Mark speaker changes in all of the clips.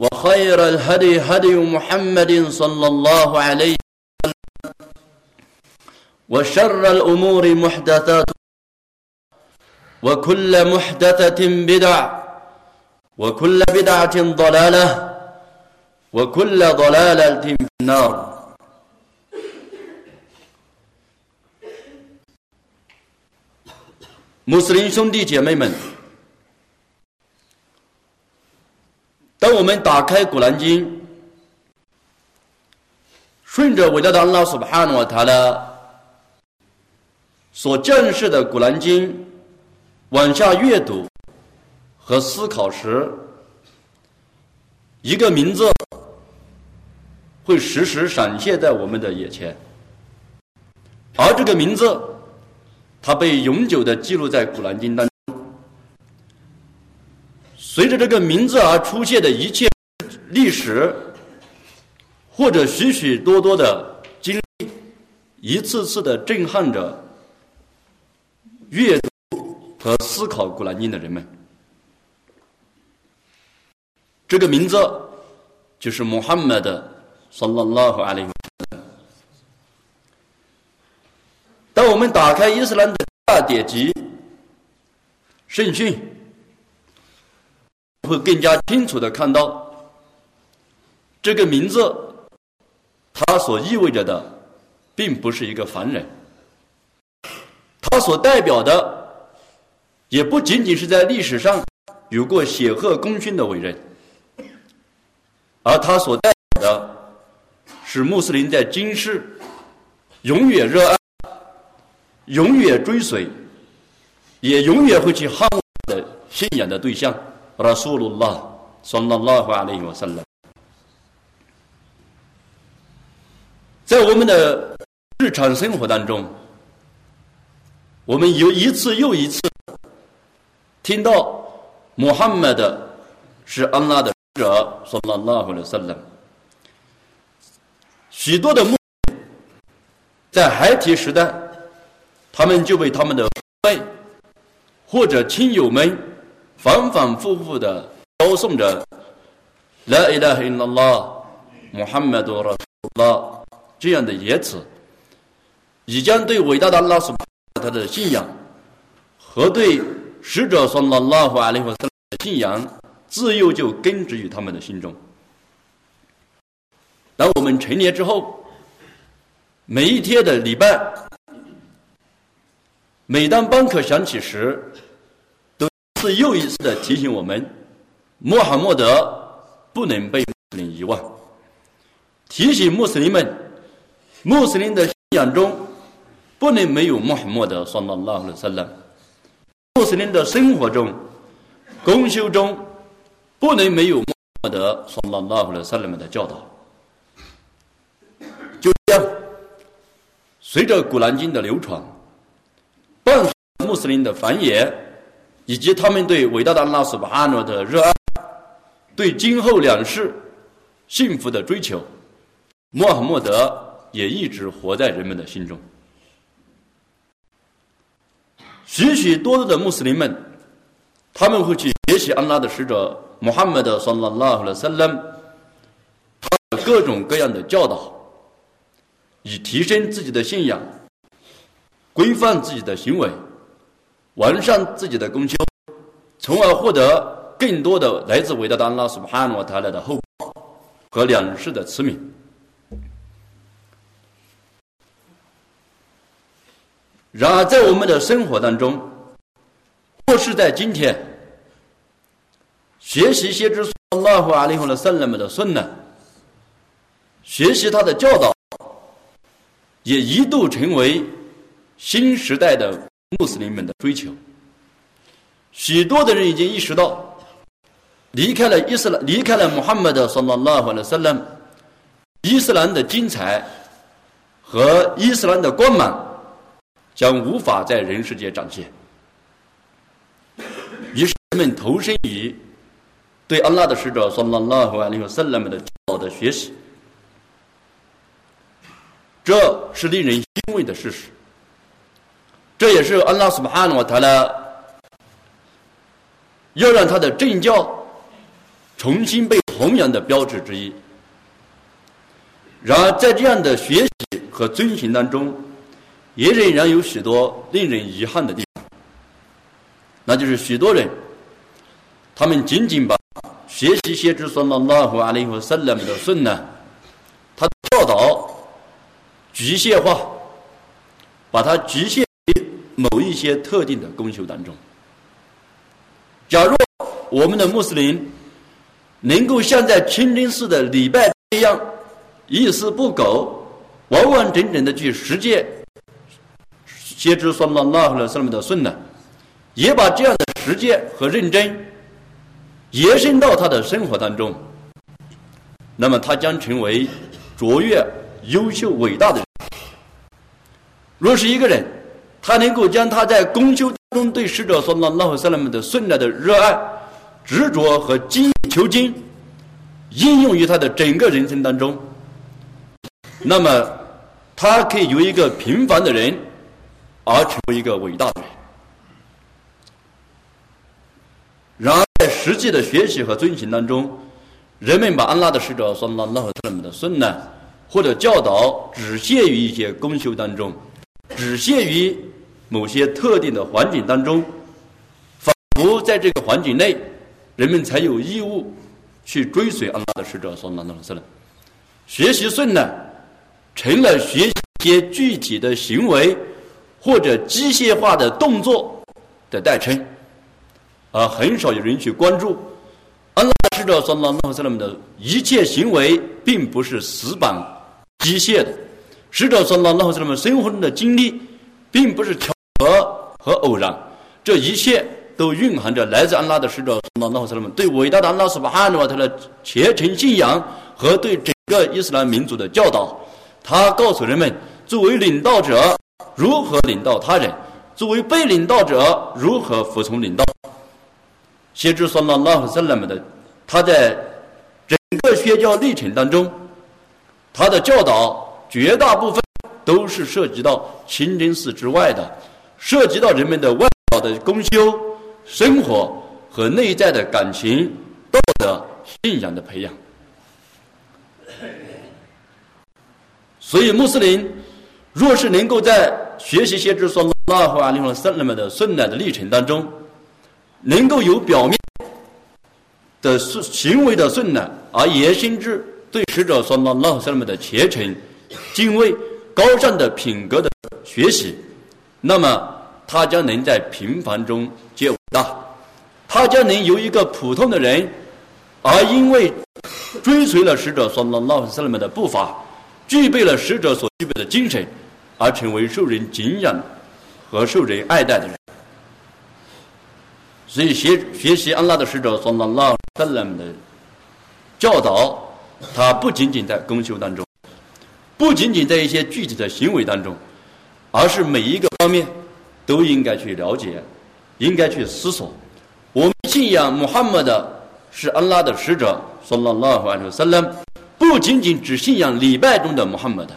Speaker 1: وخير الهدي هدي محمد صلى الله عليه وسلم وشر الأمور محدثات وكل محدثة بدع وكل بدعة ضلالة وكل ضلالة في النار 穆斯林兄弟姐妹们， 当我们打开《古兰经》，顺着伟大的拉苏巴哈诺塔的所建设的《古兰经》往下阅读和思考时，一个名字会时时闪现在我们的眼前，而这个名字。它被永久的记录在《古兰经》当中。随着这个名字而出现的一切历史，或者许许多多的经历，一次次的震撼着阅读和思考《古兰经》的人们。这个名字就是穆罕默德（萨拉拉和阿里）。当我们打开伊斯兰的大典籍圣训，会更加清楚的看到这个名字，它所意味着的，并不是一个凡人，它所代表的，也不仅仅是在历史上有过显赫功勋的伟人，而它所代表的，是穆斯林在今世永远热爱。永远追随，也永远会去捍卫的信仰的对象，拉苏鲁拉，萨拉拉哈阿里瓦萨拉。在我们的日常生活当中，我们有一次又一次听到穆罕默德是安拉的使者，萨拉拉哈的萨拉。许多的穆在孩提时代。他们就被他们的父辈或者亲友们反反复复的高诵着“来伊拉哈伊拉拉，穆罕默德拉拉”这样的言辞，已将对伟大的拉苏他的信仰和对使者说拉拉和阿里和的信仰自幼就根植于他们的心中。当我们成年之后，每一天的礼拜。每当邦克响起时，都一次又一次的提醒我们：穆罕默德不能被穆斯林遗忘。提醒穆斯林们，穆斯林的信仰中不能没有穆罕默德（算拉拉的圣人）。穆斯林的生活中、公修中不能没有穆罕默德（算拉拉的圣人）们的教导。就这样，随着《古兰经》的流传。伴随穆斯林的繁衍，以及他们对伟大的拉斯巴阿诺的热爱，对今后两世幸福的追求，穆罕默德也一直活在人们的心中。许许多多的穆斯林们，他们会去学习安拉的使者穆罕默德（圣拉拉和圣拉）他的各种各样的教导，以提升自己的信仰。规范自己的行为，完善自己的功修，从而获得更多的来自伟大的安拉苏巴努他来的后和两世的慈悯。然而，在我们的生活当中，或是在今天，学习先知阿拉和阿里和的圣人们的顺呢，学习他的教导，也一度成为。新时代的穆斯林们的追求，许多的人已经意识到，离开了伊斯兰，离开了穆罕默德（ sallallahu alaihi wasallam），伊斯兰的精彩和伊斯兰的光芒将无法在人世间展现。于是人们投身于对安拉的使者（ sallallahu alaihi wasallam） 的教导的学习，这是令人欣慰的事实。这也是安拉苏巴哈诺塔的要让他的正教。重新被弘扬的标志之一。然而，在这样的学习和遵循当中，也仍然有许多令人遗憾的地方。那就是许多人，他们仅仅把学习先知说了拉和阿里和圣人们的顺呢，他教导局限化，把它局限于某一些特定的功修当中。假如我们的穆斯林，能够像在清真寺的礼拜一样，一丝不苟、完完整整的去实践先知说了那和上面的顺呢，也把这样的实践和认真延伸到他的生活当中，那么他将成为卓越、优秀、伟大的人。若是一个人，他能够将他在公修中对使者说了那和上面的顺来的热爱。执着和精益求精，应用于他的整个人生当中，那么他可以由一个平凡的人，而成为一个伟大的人。然而，在实际的学习和遵循当中，人们把安拉的使者说拉拉和他们的顺呢，或者教导只限于一些公修当中，只限于某些特定的环境当中，仿佛在这个环境内。人们才有义务去追随安拉的使者，说那那是了。学习顺呢，成了学习一些具体的行为或者机械化的动作的代称，而很少有人去关注安拉使者说那那是了的一切行为，并不是死板机械的。使者说那那是了生活中的经历，并不是巧和偶然，这一切。都蕴含着来自安拉的使者，那那什么对伟大的安拉斯巴哈努瓦他的虔诚信仰和对整个伊斯兰民族的教导。他告诉人们，作为领导者如何领导他人，作为被领导者如何服从领导。先知说了那什么的，他在整个宣教历程当中，他的教导绝大部分都是涉及到清真寺之外的，涉及到人们的外表的公修。生活和内在的感情、道德、信仰的培养。所以，穆斯林若是能够在学习先知说拉和阿里和圣人们的顺乃的历程当中，能够有表面的顺行为的顺乃，而延伸至对使者说拉和圣人们的虔诚、敬畏、高尚的品格的学习，那么他将能在平凡中接。那他将能由一个普通的人，而因为追随了使者所拉拉斯勒们的步伐，具备了使者所具备的精神，而成为受人敬仰和受人爱戴的人。所以学学习安拉的使者所拉拉斯勒们的教导，他不仅仅在公修当中，不仅仅在一些具体的行为当中，而是每一个方面都应该去了解。应该去思索，我们信仰穆罕默德是安拉的使者，说了拉法尔萨拉，不仅仅只信仰礼拜中的穆罕默德，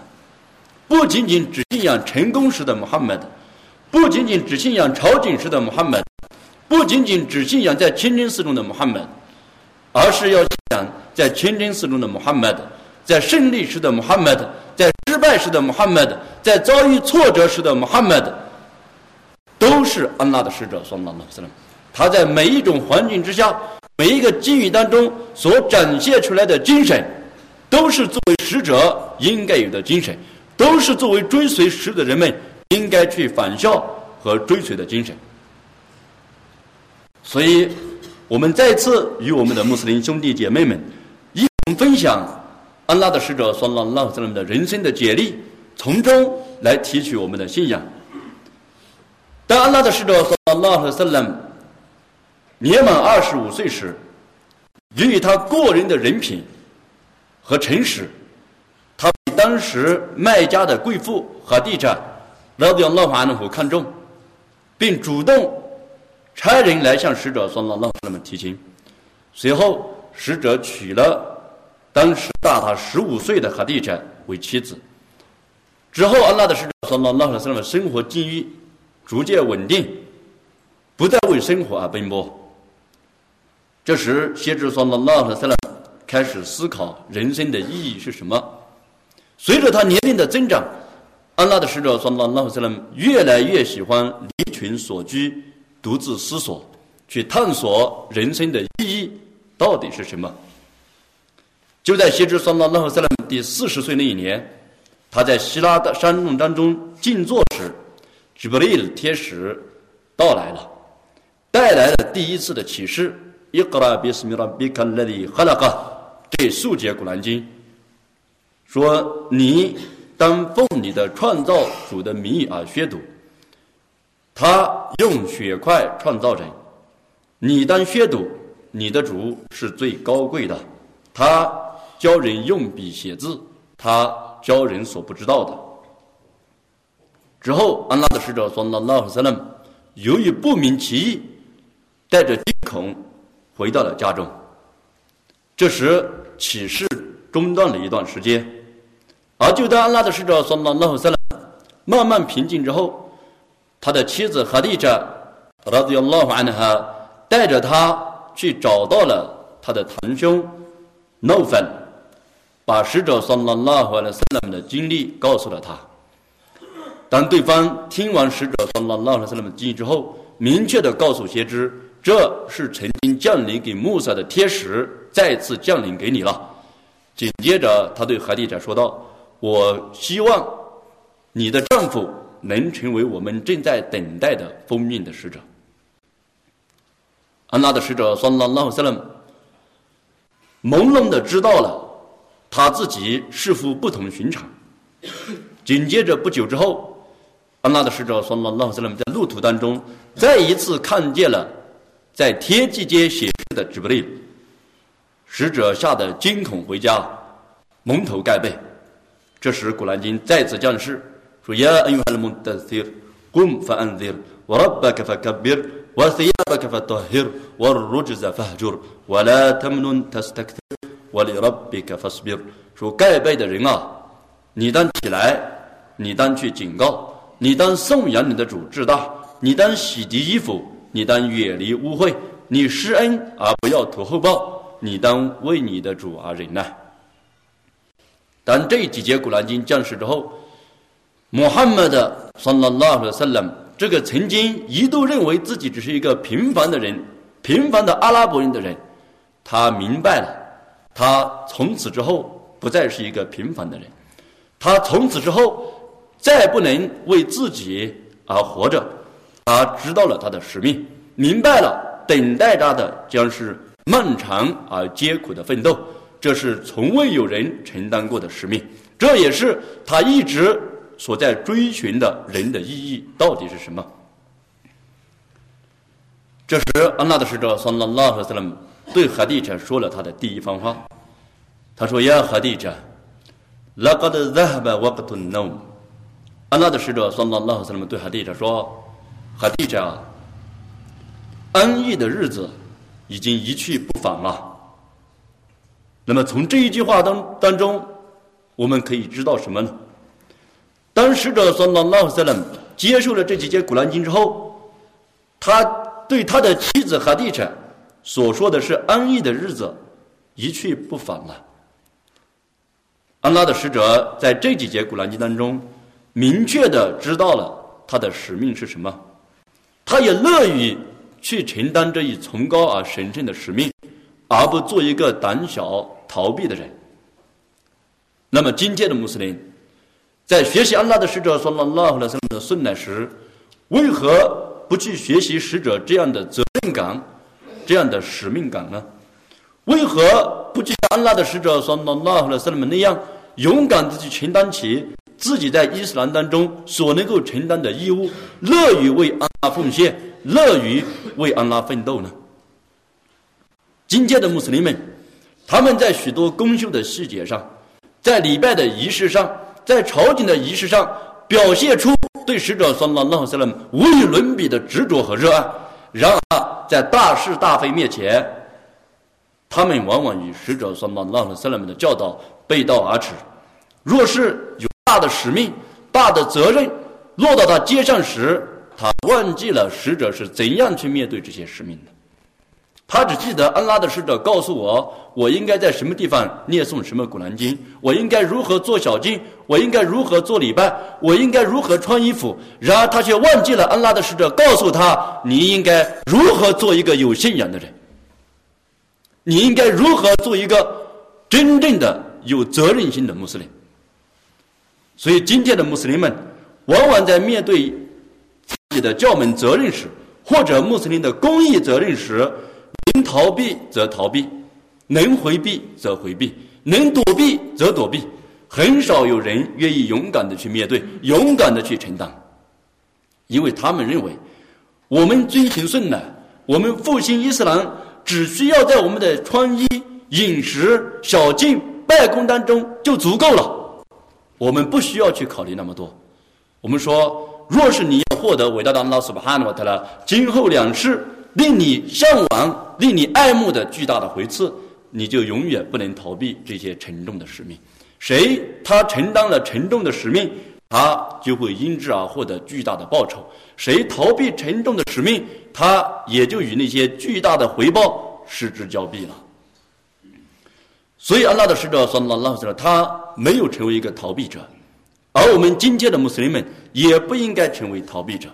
Speaker 1: 不仅仅只信仰成功时的穆罕默德，不仅仅只信仰朝觐时的穆罕默德，不仅仅只信仰在清真寺中的穆罕默德，而是要信仰在清真寺中的穆罕默德，在胜利时的穆罕默德，在失败时的穆罕默德，在遭遇挫折时的穆罕默德。都是安拉的使者，说那那斯他在每一种环境之下，每一个境遇当中所展现出来的精神，都是作为使者应该有的精神，都是作为追随使的人们应该去仿效和追随的精神。所以，我们再次与我们的穆斯林兄弟姐妹们一同分享安拉的使者，说那那斯拉的人生的简历，从中来提取我们的信仰。当安拉的使者说：“拉和斯勒姆年满二十五岁时，由于他个人的人品和诚实，他被当时卖家的贵妇和地产老表老法能看重，并主动差人来向使者说了老那么提亲。随后，使者娶了当时大他十五岁的哈蒂谶为妻子。之后，安拉的使者说了那什么生活境遇逐渐稳定，不再为生活而奔波。这时，先知说了那什么开始思考人生的意义是什么。随着他年龄的增长，安拉的使者说了那什么越来越喜欢离群所居，独自思索，去探索人生的意义。到底是什么？就在先知桑拉拉赫塞勒第四十岁那一年，他在希拉的山洞当中静坐时，吉布利的天使到来了，带来了第一次的启示。伊格拉比斯米拉比卡勒里哈拉嘎这数节古兰经说：“你当奉你的创造主的名义而宣读。他用血块创造人，你当宣读。”你的主是最高贵的，他教人用笔写字，他教人所不知道的。之后，安拉的使者说：“拉拉赫勒由于不明其意，带着惊恐回到了家中。这时，启示中断了一段时间。而就当安拉的使者说：“拉拉赫勒慢慢平静之后，他的妻子哈蒂谶，拉迪亚拉法安哈带着他。”去找到了他的堂兄诺芬，把使者桑拉拉回来塞勒姆的经历告诉了他。当对方听完使者桑拉拉回来塞勒姆经历之后，明确的告诉先知，这是曾经降临给穆萨的天使再次降临给你了。紧接着，他对海蒂谶说道：“我希望你的丈夫能成为我们正在等待的封命的使者。”安拉的使者算拉拉塞勒朦胧的知道了他自己似乎不同寻常。紧接着不久之后，安拉的使者说：“拉拉斯在路途当中再一次看见了在天际间显示的直布利。”使者吓得惊恐回家，蒙头盖被。这时，《古兰经》再次降世，说：“呀，恩怀的蒙德斯，古姆法安德，瓦拉巴克法卡比尔，瓦斯亚克法托哈尔，瓦尔鲁吉在法哈尔，瓦拉塔姆努特斯特克。” تمنن تستكثر ولربك فاصبر 说盖被的人啊，你当起来，你当去警告，你当颂扬你的主至大，你当洗涤衣服，你当远离污秽，你施恩而不要图厚报，你当为你的主而忍耐。当这几节古兰经降世之后，穆罕默德（萨拉拉和萨拉姆）这个曾经一度认为自己只是一个平凡的人、平凡的阿拉伯人的人，他明白了， 他从此之后不再是一个平凡的人，他从此之后再不能为自己而活着，他知道了他的使命，明白了等待他的将是漫长而艰苦的奋斗，这是从未有人承担过的使命，这也是他一直。所在追寻的人的意义到底是什么？这时，安拉的使者桑拉拉和斯拉姆对哈蒂谶说了他的第一番话。他说：“呀，哈蒂谶，拉格的扎哈巴瓦格图努。”安拉的使者桑拉拉和斯拉姆对哈蒂谶说：“哈蒂谶，安逸的日子已经一去不返了。”那么，从这一句话当当中，我们可以知道什么呢？当使者说拉拉塞勒接受了这几节古兰经之后，他对他的妻子哈蒂谶所说的是安逸的日子一去不返了。安拉的使者在这几节古兰经当中明确的知道了他的使命是什么，他也乐于去承担这一崇高而神圣的使命，而不做一个胆小逃避的人。那么今天的穆斯林。在学习安拉的使者说了拉赫拉的顺乃时，为何不去学习使者这样的责任感、这样的使命感呢？为何不去像安拉的使者说了拉赫拉斯们那样勇敢的去承担起自己在伊斯兰当中所能够承担的义务，乐于为安拉奉献，乐于为安拉奋斗呢？今天的穆斯林们，他们在许多公修的细节上，在礼拜的仪式上，在朝觐的仪式上，表现出对使者说拉拉塞勒无与伦比的执着和热爱。然而，在大是大非面前，他们往往与使者说拉和塞勒的教导背道而驰。若是有大的使命、大的责任落到他肩上时，他忘记了使者是怎样去面对这些使命的。他只记得安拉的使者告诉我，我应该在什么地方念诵什么古兰经，我应该如何做小经，我应该如何做礼拜，我应该如何穿衣服。然而他却忘记了安拉的使者告诉他，你应该如何做一个有信仰的人，你应该如何做一个真正的有责任心的穆斯林。所以今天的穆斯林们，往往在面对自己的教门责任时，或者穆斯林的公益责任时，能逃避则逃避，能回避则回避，能躲避则躲避，很少有人愿意勇敢的去面对，勇敢的去承担，因为他们认为，我们遵循顺呢，我们复兴伊斯兰，只需要在我们的穿衣、饮食、小径、拜功当中就足够了，我们不需要去考虑那么多。我们说，若是你要获得伟大的拉斯巴哈诺特了，今后两世。令你向往、令你爱慕的巨大的回赐，你就永远不能逃避这些沉重的使命。谁他承担了沉重的使命，他就会因之而获得巨大的报酬；谁逃避沉重的使命，他也就与那些巨大的回报失之交臂了。所以，安拉的使者说：“拉拉说，他没有成为一个逃避者，而我们今天的穆斯林们也不应该成为逃避者。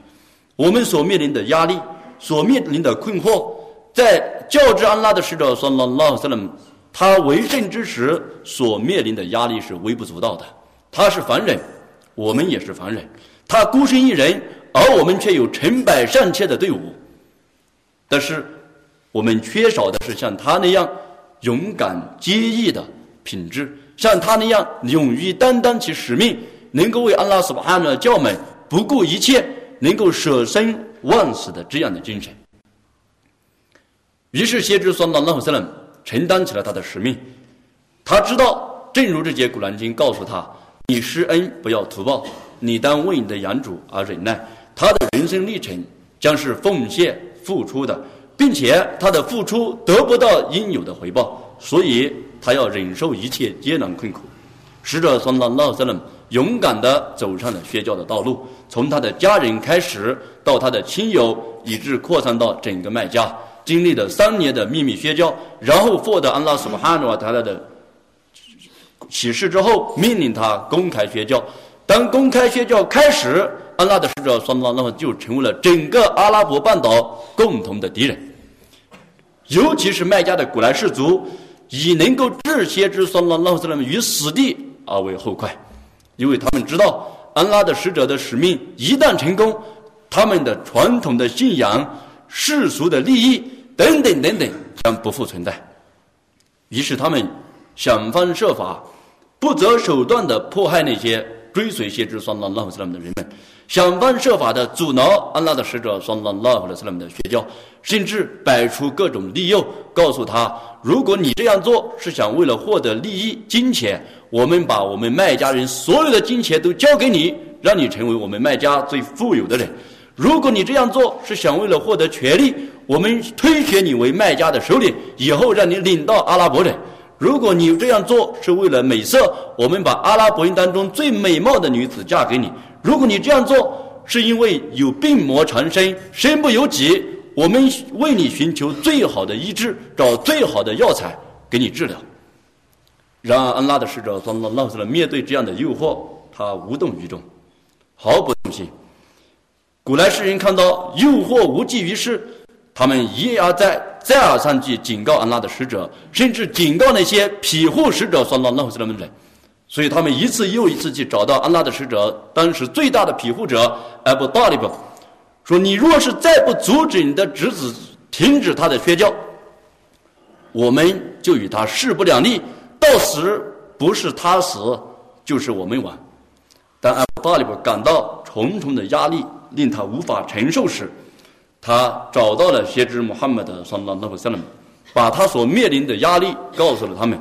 Speaker 1: 我们所面临的压力。”所面临的困惑，在教之安拉的使者说：“拉拉斯勒他为政之时所面临的压力是微不足道的。他是凡人，我们也是凡人。他孤身一人，而我们却有成百上千的队伍。但是，我们缺少的是像他那样勇敢坚毅的品质，像他那样勇于担当起使命，能够为安拉所安的教门不顾一切，能够舍身。”万死的这样的精神，于是先知说：“拉拉塞勒承担起了他的使命。他知道，正如这节古兰经告诉他：你施恩不要图报，你当为你的养主而忍耐。他的人生历程将是奉献付出的，并且他的付出得不到应有的回报，所以他要忍受一切艰难困苦。使者说：拉拉塞勒。”勇敢地走上了宣教的道路，从他的家人开始，到他的亲友，以致扩散到整个麦加，经历了三年的秘密宣教，然后获得安拉苏巴哈努瓦塔拉的启示之后，命令他公开宣教。当公开宣教开始，安拉的使者双拉那么就成为了整个阿拉伯半岛共同的敌人，尤其是麦加的古莱氏族，以能够致先知双拉那么于死地而为后快。因为他们知道，安拉的使者的使命一旦成功，他们的传统的信仰、世俗的利益等等等等将不复存在。于是他们想方设法、不择手段地迫害那些追随先知双拉拉夫斯拉姆的人们，想方设法地阻挠安拉的使者双拉拉夫斯拉姆的学教，甚至摆出各种利诱，告诉他：如果你这样做是想为了获得利益、金钱。我们把我们卖家人所有的金钱都交给你，让你成为我们卖家最富有的人。如果你这样做是想为了获得权利，我们推选你为卖家的首领，以后让你领到阿拉伯人。如果你这样做是为了美色，我们把阿拉伯人当中最美貌的女子嫁给你。如果你这样做是因为有病魔缠身，身不由己，我们为你寻求最好的医治，找最好的药材给你治疗。然而，安拉的使者说：“拉拉斯了，面对这样的诱惑，他无动于衷，毫不动心。古来世人看到诱惑无济于事，他们一而再、再而三去警告安拉的使者，甚至警告那些庇护使者说拉拉斯的人。所以，他们一次又一次去找到安拉的使者，当时最大的庇护者艾布达利布，说：‘你若是再不阻止你的侄子停止他的宣教，我们就与他势不两立。’”到时不是他死，就是我们亡。当阿布达里布感到重重的压力令他无法承受时，他找到了先知穆罕默德（上拉那布萨勒姆），把他所面临的压力告诉了他们，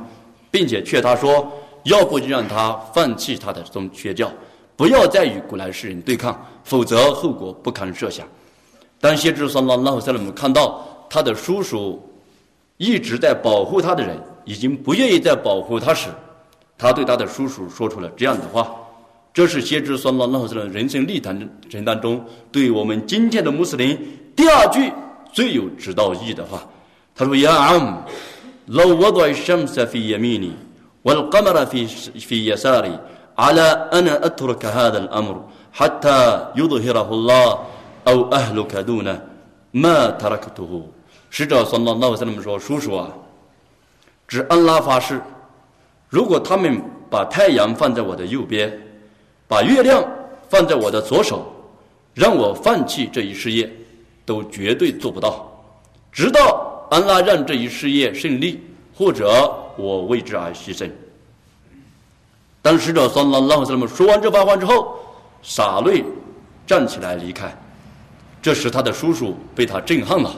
Speaker 1: 并且劝他说：“要不就让他放弃他的这种宣教，不要再与古兰世人对抗，否则后果不堪设想。”当先知说拉拉塞勒姆看到他的叔叔一直在保护他的人已经不愿意再保护他时他对他的叔叔说出了这样的话这是薛志酸老先生人生历程当中对我们今天的穆斯林第二句最有指导意义的话他说 yum no what do sham safi yamini well come at fi fi ya sorry ala ana aturka hada alamr, hata yudhira hula oh a hula do ma taraktuhu 使者算到那个上面说叔叔啊指安拉发誓，如果他们把太阳放在我的右边，把月亮放在我的左手，让我放弃这一事业，都绝对做不到，直到。”安拉让这一事业胜利，或者我为之而牺牲。当使者算拉拉斯勒姆说完这番话之后，傻泪站起来离开。这时他的叔叔被他震撼了。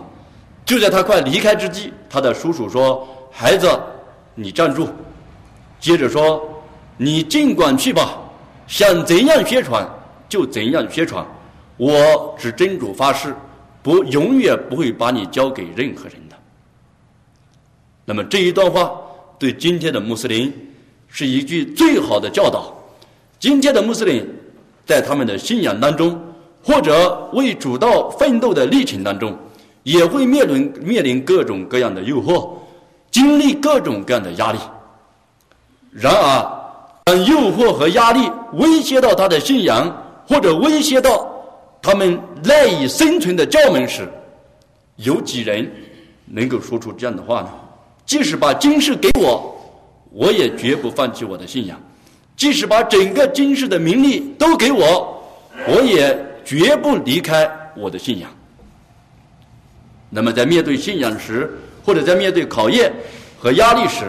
Speaker 1: 就在他快离开之际，他的叔叔说：“孩子，你站住。”接着说：“你尽管去吧，想怎样宣传就怎样宣传。我只真主发誓，不永远不会把你交给任何人的。”那么这一段话对今天的穆斯林是一句最好的教导。今天的穆斯林在他们的信仰当中，或者为主道奋斗的历程当中，也会面临面临各种各样的诱惑，经历各种各样的压力。然而，当诱惑和压力威胁到他的信仰，或者威胁到他们赖以生存的教门时，有几人能够说出这样的话呢？即使把金世给我，我也绝不放弃我的信仰；即使把整个金世的名利都给我，我也绝不离开我的信仰。那么，在面对信仰时，或者在面对考验和压力时，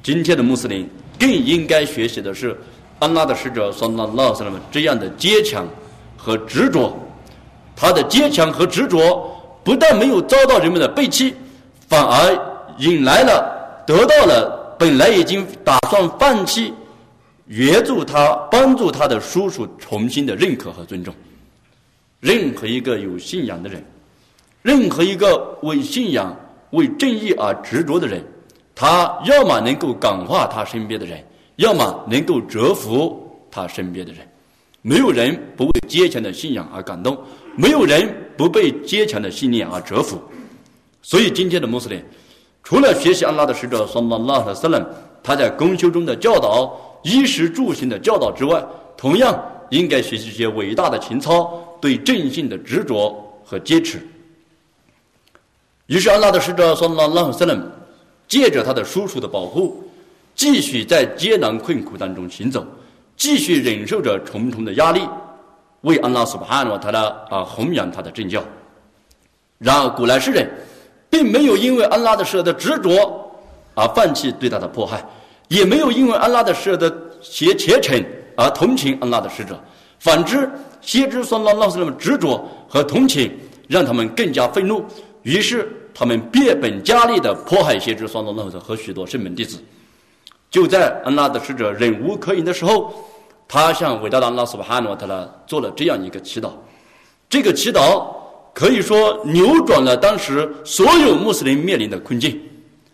Speaker 1: 今天的穆斯林更应该学习的是安拉的使者说拉拉斯那么这样的坚强和执着。他的坚强和执着不但没有遭到人们的背弃，反而。引来了，得到了本来已经打算放弃援助他、帮助他的叔叔重新的认可和尊重。任何一个有信仰的人，任何一个为信仰、为正义而执着的人，他要么能够感化他身边的人，要么能够折服他身边的人。没有人不为坚强的信仰而感动，没有人不被坚强的信念而折服。所以，今天的穆斯林。除了学习安拉的使者（圣拉拉的斯冷）他在公修中的教导、衣食住行的教导之外，同样应该学习一些伟大的情操、对正性的执着和坚持。于是，安拉的使者（圣拉拉斯冷）借着他的叔叔的保护，继续在艰难困苦当中行走，继续忍受着重重的压力，为安拉苏巴汗瓦塔拉啊弘扬他的正教。然而，古兰诗人。并没有因为安拉的使者的执着而放弃对他的迫害，也没有因为安拉的使者的邪虔诚而同情安拉的使者。反之，先知说拉拉斯那么执着和同情，让他们更加愤怒。于是，他们变本加厉的迫害先知说拉拉斯和许多圣门弟子。就在安拉的使者忍无可忍的时候，他向伟大的拉苏巴哈诺特拉做了这样一个祈祷。这个祈祷。可以说扭转了当时所有穆斯林面临的困境。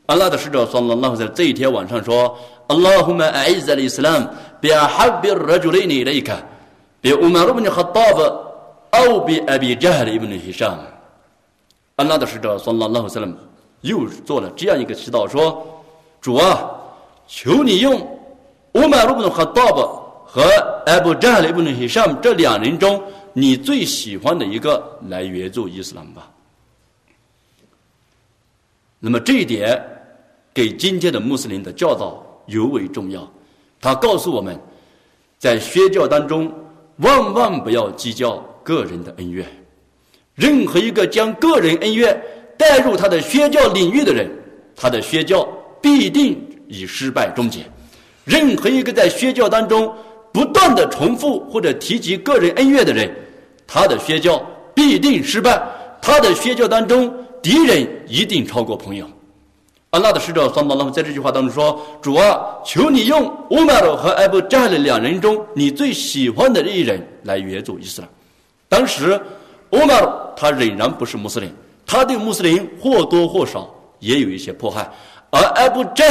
Speaker 1: 安拉的使者说了，那在这一天晚上说：“Allahumma a'izz al-Islam bi ahab ar-rajulayn ilayka bi Umar ibn Khattab aw bi Abi Jahl ibn Hisham。”安拉的使者说了，那在又做了这样一个祈祷说：“主啊，求你用 Umar ibn Khattab 和 Abu Jahl ibn Hisham 这两人中。”你最喜欢的一个来援助伊斯兰吧。那么这一点给今天的穆斯林的教导尤为重要。他告诉我们，在宣教当中，万万不要计较个人的恩怨。任何一个将个人恩怨带入他的宣教领域的人，他的宣教必定以失败终结。任何一个在宣教当中不断的重复或者提及个人恩怨的人，他的宣教必定失败，他的宣教当中敌人一定超过朋友。安拉的使者桑巴拉在这句话当中说：“主啊，求你用乌马尔和艾布扎的两人中你最喜欢的一人来援助伊斯兰。”当时，欧马尔他仍然不是穆斯林，他对穆斯林或多或少也有一些迫害，而艾布扎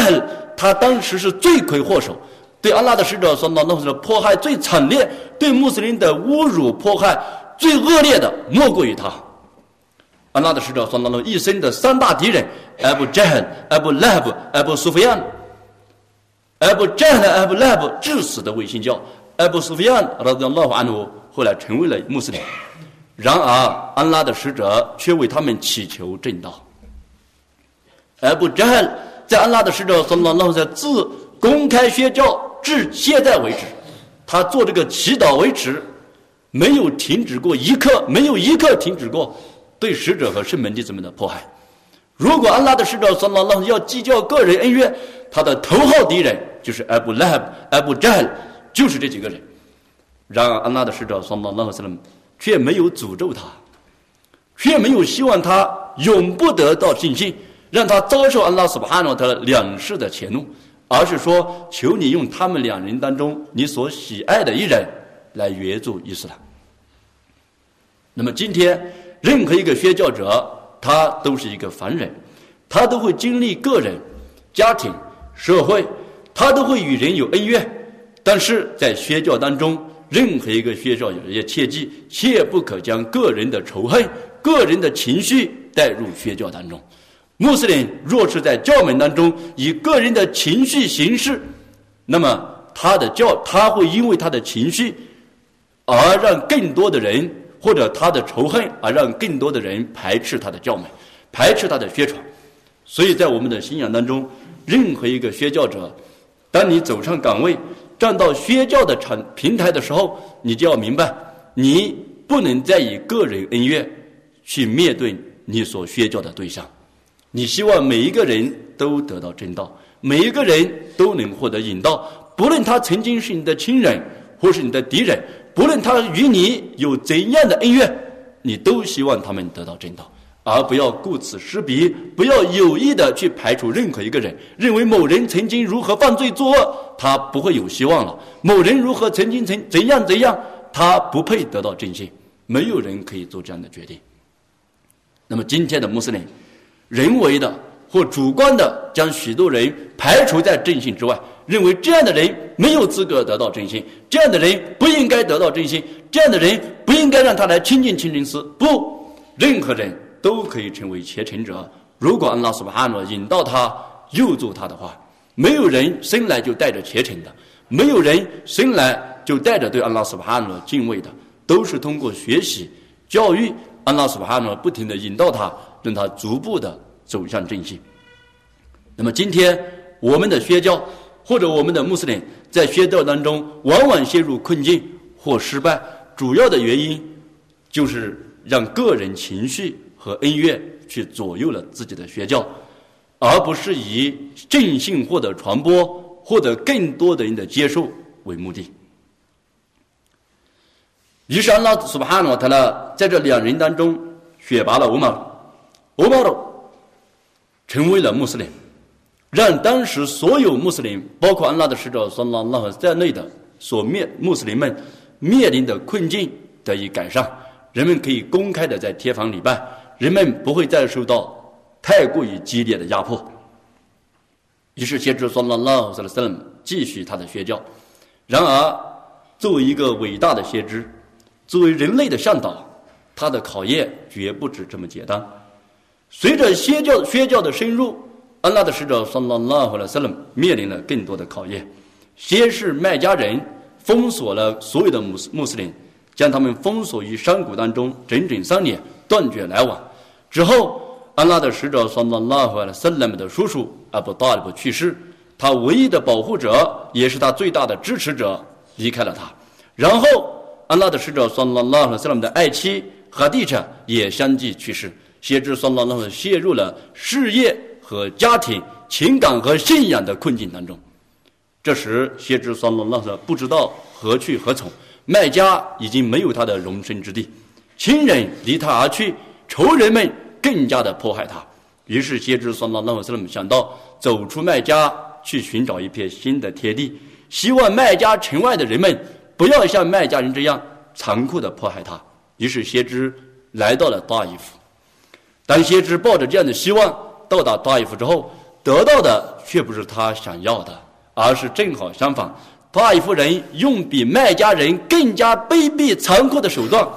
Speaker 1: 他当时是罪魁祸首，对安拉的使者桑巴拉的迫害最惨烈，对穆斯林的侮辱迫害最恶劣的莫过于他。安拉的使者算到了一生的三大敌人：艾布扎罕、艾布拉布、艾布苏菲安。艾布扎罕、艾布拉布致死的伪信教，艾布苏菲安拉的拉安努后来成为了穆斯林。然而，安拉的使者却为他们祈求正道。艾布扎罕在安拉的使者算到拉在自公开宣教至现在为止，他做这个祈祷为止，没有停止过一刻，没有一刻停止过。对使者和圣门弟子们的迫害。如果安拉的使者萨拉拉要计较个人恩怨，他的头号敌人就是艾布拉布、艾布扎尔，就是这几个人。然而，安拉的使者萨拉拉和萨拉姆却没有诅咒他，却没有希望他永不得到信心，让他遭受安拉斯巴哈诺的两世的迁怒，而是说：求你用他们两人当中你所喜爱的一人来援助伊斯兰。那么今天。任何一个宣教者，他都是一个凡人，他都会经历个人、家庭、社会，他都会与人有恩怨。但是在宣教当中，任何一个宣教者也切记，切不可将个人的仇恨、个人的情绪带入宣教当中。穆斯林若是在教门当中以个人的情绪行事，那么他的教他会因为他的情绪而让更多的人。或者他的仇恨而让更多的人排斥他的教门，排斥他的宣传，所以在我们的信仰当中，任何一个宣教者，当你走上岗位，站到宣教的场平台的时候，你就要明白，你不能再以个人恩怨去面对你所宣教的对象。你希望每一个人都得到正道，每一个人都能获得引导，不论他曾经是你的亲人或是你的敌人。不论他与你有怎样的恩怨，你都希望他们得到正道，而不要顾此失彼，不要有意的去排除任何一个人，认为某人曾经如何犯罪作恶，他不会有希望了；某人如何曾经曾怎样怎样，他不配得到真心。没有人可以做这样的决定。那么今天的穆斯林，人为的或主观的将许多人排除在正信之外。认为这样的人没有资格得到真心，这样的人不应该得到真心，这样的人不应该让他来亲近清真寺。不，任何人都可以成为虔诚者。如果安拉斯巴哈诺引导他、诱助他的话，没有人生来就带着虔诚的，没有人生来就带着对安拉斯巴哈诺敬畏的，都是通过学习、教育，安拉斯巴哈诺不停的引导他，让他逐步的走向正信。那么今天我们的宣教。或者我们的穆斯林在宣教当中往往陷入困境或失败，主要的原因就是让个人情绪和恩怨去左右了自己的学教，而不是以正信获得传播、获得更多的人的接受为目的。于是，安拉苏巴哈诺他呢，在这两人当中选拔了乌马，乌马鲁成为了穆斯林。让当时所有穆斯林，包括安拉的使者萨拉拉在内的所面穆斯林们面临的困境得以改善，人们可以公开的在贴房礼拜，人们不会再受到太过于激烈的压迫。于是，先知萨拉拉萨拉萨姆继续他的宣教。然而，作为一个伟大的先知，作为人类的向导，他的考验绝不止这么简单。随着宣教宣教的深入。安拉的使者萨拉拉和萨勒姆面临了更多的考验。先是麦加人封锁了所有的穆斯穆斯林，将他们封锁于山谷当中整整三年，断绝来往。之后，安拉的使者桑拉拉和拉萨勒姆的叔叔阿布达里布去世，他唯一的保护者也是他最大的支持者离开了他。然后，安拉的使者桑拉拉和萨勒姆的爱妻哈蒂查也相继去世，先知萨拉拉陷入了事业。和家庭、情感和信仰的困境当中，这时先知桑罗那瑟不知道何去何从，麦家已经没有他的容身之地，亲人离他而去，仇人们更加的迫害他。于是先知说：“那那斯勒想到走出麦家，去寻找一片新的天地，希望麦家城外的人们不要像麦家人这样残酷的迫害他。”于是先知来到了大伊夫。当先知抱着这样的希望到达大伊夫之后，得到的却不是他想要的，而是正好相反。大伊夫人用比麦加人更加卑鄙残酷的手段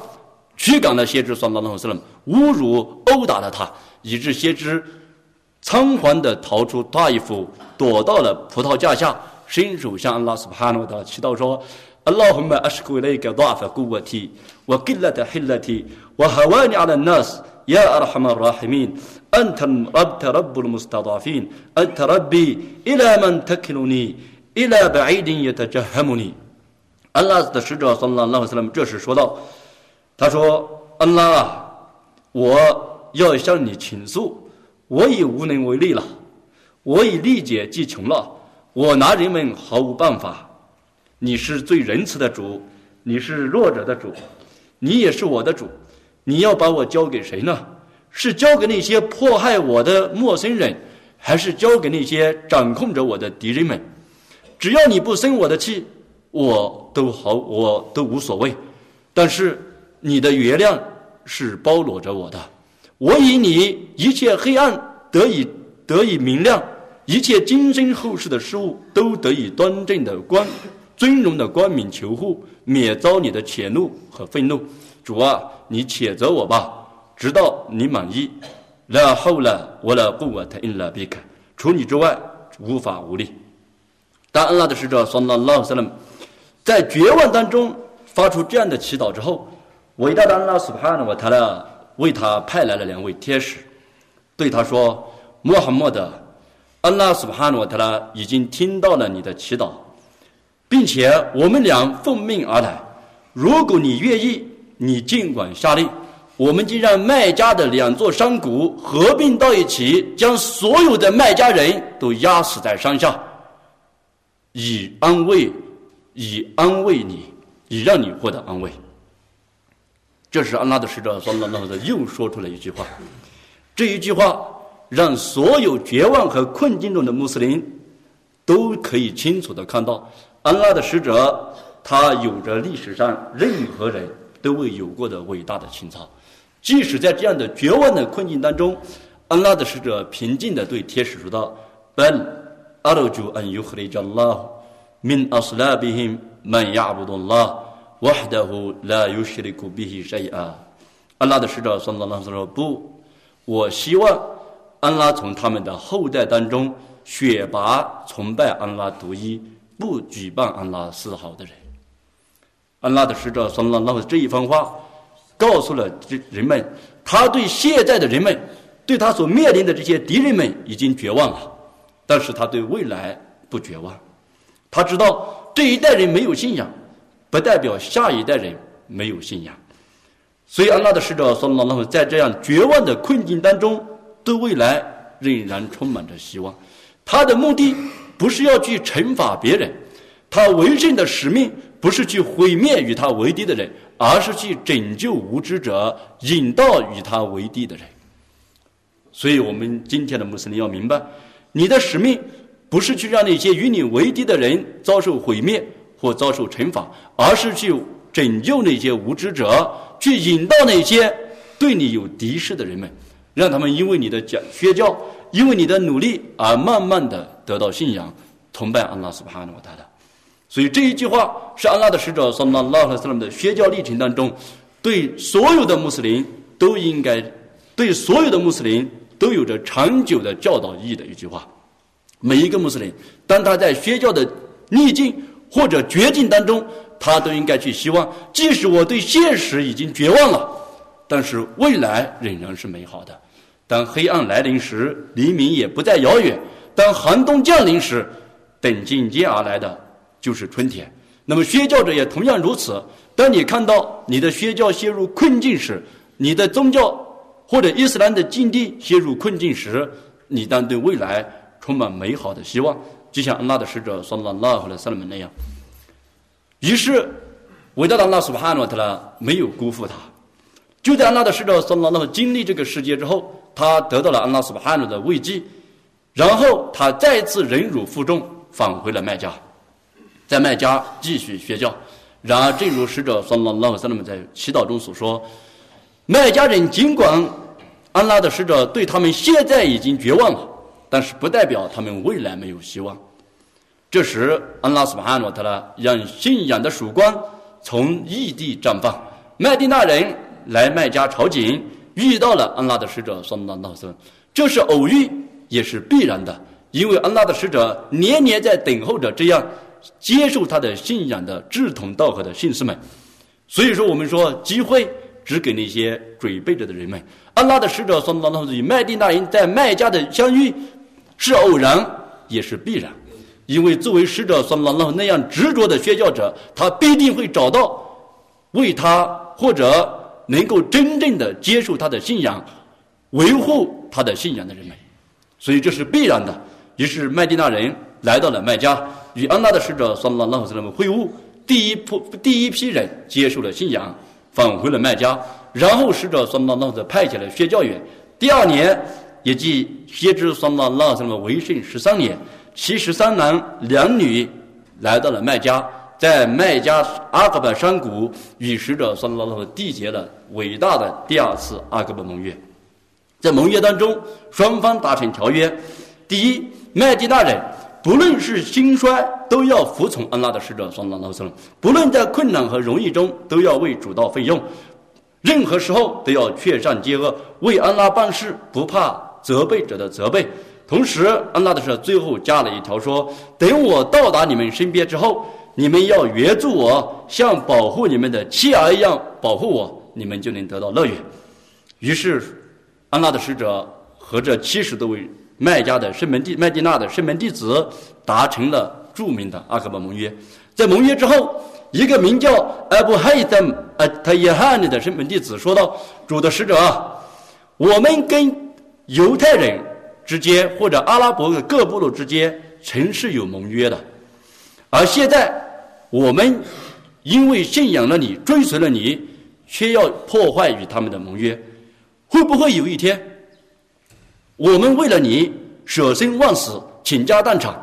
Speaker 1: 驱赶了先知，双拉拉斯勒侮辱殴打了他。以致先知仓皇地逃出大衣服，躲到了葡萄架下，伸手向安拉斯帕努达祈祷说：“阿拉哈麦阿什库雷格多阿法古瓦提，我给了他黑了提，我哈瓦尼阿的纳斯，亚阿拉哈马拉哈明，安特阿特拉布鲁穆斯塔达芬，安特拉比伊拉曼特克鲁尼，伊拉巴埃丁也特加哈姆尼。”安拉的使者桑拉拉斯这时说道：“他说，安拉，我。”要向你倾诉，我已无能为力了，我已力竭计穷了，我拿人们毫无办法。你是最仁慈的主，你是弱者的主，你也是我的主。你要把我交给谁呢？是交给那些迫害我的陌生人，还是交给那些掌控着我的敌人们？只要你不生我的气，我都好，我都无所谓。但是你的原谅是包罗着我的。我以你一切黑暗得以得以明亮，一切今生后世的事物都得以端正的光尊荣的光明求护，免遭你的谴怒和愤怒。主啊，你谴责我吧，直到你满意。然后呢，我来顾我他因了避开，除你之外无法无力。当安拉的使者说了拉萨勒在绝望当中发出这样的祈祷之后，伟大的安拉苏帕呢，他了。为他派来了两位天使，对他说：“穆罕默德，安拉苏哈诺特拉已经听到了你的祈祷，并且我们俩奉命而来。如果你愿意，你尽管下令，我们就让麦加的两座山谷合并到一起，将所有的麦加人都压死在山下，以安慰，以安慰你，以让你获得安慰。”这时，安拉的使者说：“那那的又说出了一句话，这一句话让所有绝望和困境中的穆斯林都可以清楚的看到，安拉的使者他有着历史上任何人都未有过的伟大的情操。即使在这样的绝望的困境当中，安拉的使者平静的对天使说道本 arju an yukhrij Allah min aslabihim man ya'budu Allah。’”瓦哈德呼拉尤西里库比希沙伊阿，安拉的使者说：“那说不，我希望安拉从他们的后代当中选拔崇拜安拉独一、不举办安拉丝毫的人。”安拉的使者说：“那这一番话告诉了这人们，他对现在的人们，对他所面临的这些敌人们已经绝望了，但是他对未来不绝望。他知道这一代人没有信仰。”不代表下一代人没有信仰，所以安拉的使者说：“拉拉在这样绝望的困境当中，对未来仍然充满着希望。他的目的不是要去惩罚别人，他为圣的使命不是去毁灭与他为敌的人，而是去拯救无知者，引导与他为敌的人。所以，我们今天的穆斯林要明白，你的使命不是去让那些与你为敌的人遭受毁灭。”或遭受惩罚，而是去拯救那些无知者，去引导那些对你有敌视的人们，让他们因为你的讲宣教，因为你的努力而慢慢的得到信仰，崇拜安拉斯帕哈诺达的。所以这一句话是安拉的使者从拉拉和斯拉姆的宣教历程当中，对所有的穆斯林都应该，对所有的穆斯林都有着长久的教导意义的一句话。每一个穆斯林，当他在宣教的逆境。或者绝境当中，他都应该去希望，即使我对现实已经绝望了，但是未来仍然是美好的。当黑暗来临时，黎明也不再遥远；当寒冬降临时，等紧接而来的就是春天。那么宣教者也同样如此。当你看到你的宣教陷入困境时，你的宗教或者伊斯兰的境地陷入困境时，你当对未来充满美好的希望。就像安拉的使者说了拉和萨勒们那样，于是伟大的安拉苏哈诺特拉没有辜负他。就在安拉的使者说了拉经历这个世界之后，他得到了安拉苏巴汗的慰藉，然后他再次忍辱负重返回了麦加，在麦加继续学教。然而，正如使者说拉拉萨勒们在祈祷中所说，麦加人尽管安拉的使者对他们现在已经绝望了，但是不代表他们未来没有希望。这时，安拉苏巴汗诺特拉让信仰的曙光从异地绽放，麦地那人来麦加朝觐，遇到了安拉的使者桑拉拉萨勒，这是偶遇，也是必然的，因为安拉的使者年年在等候着这样。接受他的信仰的志同道合的信士们，所以说我们说机会只给那些准备着的人们。安拉的使者说：“拉与麦地那人在麦家的相遇是偶然，也是必然，因为作为使者说拉那样执着的宣教者，他必定会找到为他或者能够真正的接受他的信仰、维护他的信仰的人们，所以这是必然的。于是麦地那人来到了麦家。”与安拉的使者算拉拉斯他们会晤，第一批第一批人接受了信仰，返回了麦加。然后使者桑拉拉斯派遣了宣教员。第二年，也即先知桑拉拉斯们为圣十三年，其十三男两女来到了麦加，在麦加阿克本山谷与使者桑拉拉斯缔结了伟大的第二次阿克本盟约。在盟约当中，双方达成条约：第一，麦地那人。不论是兴衰，都要服从安拉的使者，双拉拉僧。不论在困难和容易中，都要为主道费用。任何时候都要劝善戒恶，为安拉办事，不怕责备者的责备。同时，安拉的使者最后加了一条说：等我到达你们身边之后，你们要援助我，像保护你们的妻儿一样保护我，你们就能得到乐园。于是，安拉的使者和这七十多位。麦加的圣门弟麦地那的圣门弟子达成了著名的阿克巴盟约，在盟约之后，一个名叫阿布海德呃他耶汉的圣门弟子说道：“主的使者，我们跟犹太人之间或者阿拉伯的各部落之间曾是有盟约的，而现在我们因为信仰了你，追随了你，却要破坏与他们的盟约，会不会有一天？”我们为了你舍生忘死、倾家荡产，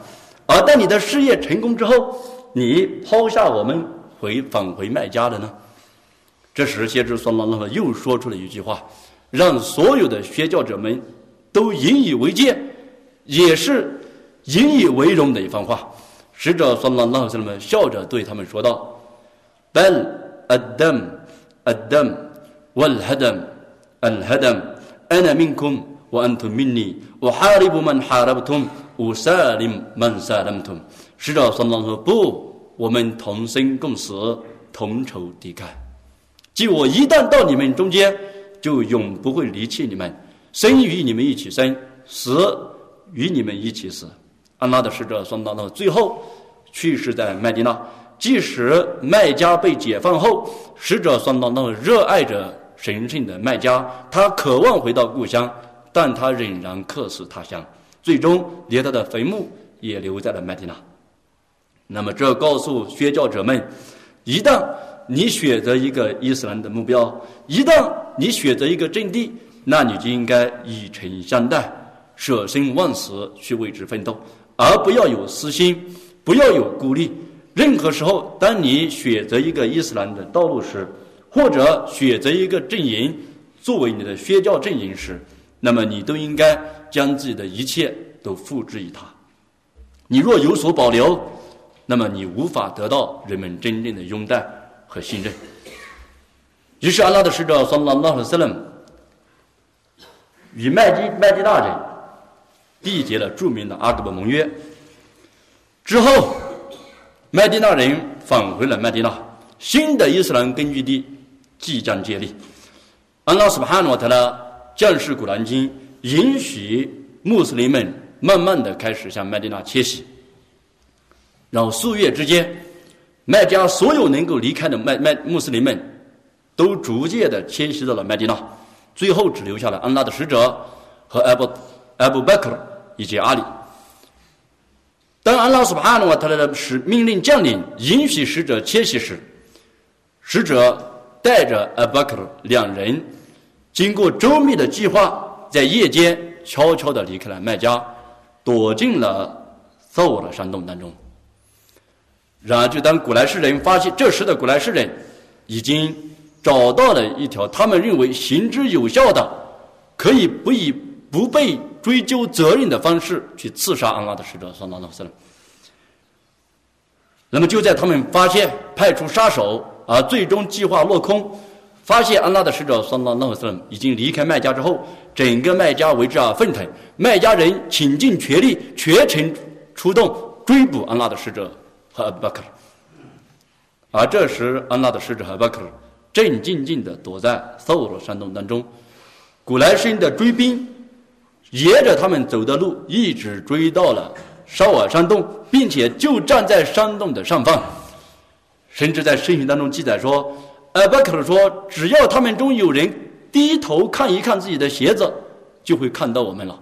Speaker 1: 而在你的事业成功之后，你抛下我们回返回麦家的呢？这时，先知说拉那么又说出了一句话，让所有的宣教者们都引以为戒，也是引以为荣的一番话。使者说拉那么笑着对他们说道：“bal adam adam wal Adam al hadam ana minkum。”我安图命你，我哈利布曼哈拉布通，我萨林曼萨林通。使者说：“说不，我们同生共死，同仇敌忾。即我一旦到你们中间，就永不会离弃你们，生与你们一起生，死与你们一起死。”安拉的使者说：“到最后去世在麦地那。即使麦加被解放后，使者说：到热爱着神圣的麦加，他渴望回到故乡。”但他仍然客死他乡，最终连他的坟墓也留在了麦地那。那么，这告诉宣教者们：一旦你选择一个伊斯兰的目标，一旦你选择一个阵地，那你就应该以诚相待，舍生忘死去为之奋斗，而不要有私心，不要有孤立。任何时候，当你选择一个伊斯兰的道路时，或者选择一个阵营作为你的宣教阵营时，那么你都应该将自己的一切都付之于他。你若有所保留，那么你无法得到人们真正的拥戴和信任。于是，阿拉的使者说：“拉拉和斯冷与麦地麦地大人缔结了著名的阿格伯盟约。之后，麦地那人返回了麦地那，新的伊斯兰根据地即将建立。阿拉斯巴哈诺特呢？”将士古兰经允许穆斯林们慢慢的开始向麦地那迁徙，然后数月之间，麦加所有能够离开的麦麦穆斯林们都逐渐的迁徙到了麦地那，最后只留下了安拉的使者和艾布艾布贝克尔以及阿里。当安拉苏巴哈诺他的使命令将领，允许使者迁徙时，使者带着艾布贝克两人。经过周密的计划，在夜间悄悄地离开了麦加，躲进了扫罗的山洞当中。然而，就当古莱士人发现这时的古莱士人已经找到了一条他们认为行之有效的、可以不以不被追究责任的方式去刺杀安拉的使者，桑达诺斯。那么，就在他们发现派出杀手，而最终计划落空，发现安拉的使者桑拉老斯已经离开麦加之后，整个麦加为之而沸腾，麦加人倾尽全力，全程出动追捕安拉的使者。和阿巴克，而这时安拉的使者阿巴克正静静地躲在扫罗山洞当中。古莱申的追兵沿着他们走的路一直追到了绍尔山洞，并且就站在山洞的上方。甚至在圣经当中记载说，阿巴克说：“只要他们中有人低头看一看自己的鞋子，就会看到我们了。”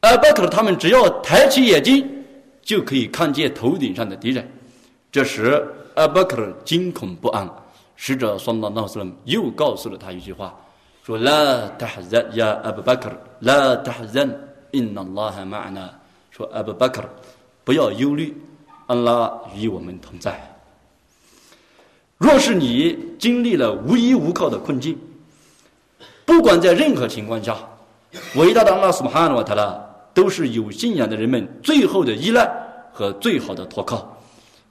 Speaker 1: 阿巴克他们只要抬起眼睛。就可以看见头顶上的敌人。这时，阿巴克惊恐不安。使者双拉纳斯勒又告诉了他一句话，说：“La tahzan ya Abu Bakr，La tahzan，Inna Allah ma'ana。”说阿布巴克，不要忧虑，安拉与我们同在。若是你经历了无依无靠的困境，不管在任何情况下，伟大的阿拉苏哈诺塔拉。都是有信仰的人们最后的依赖和最好的托靠。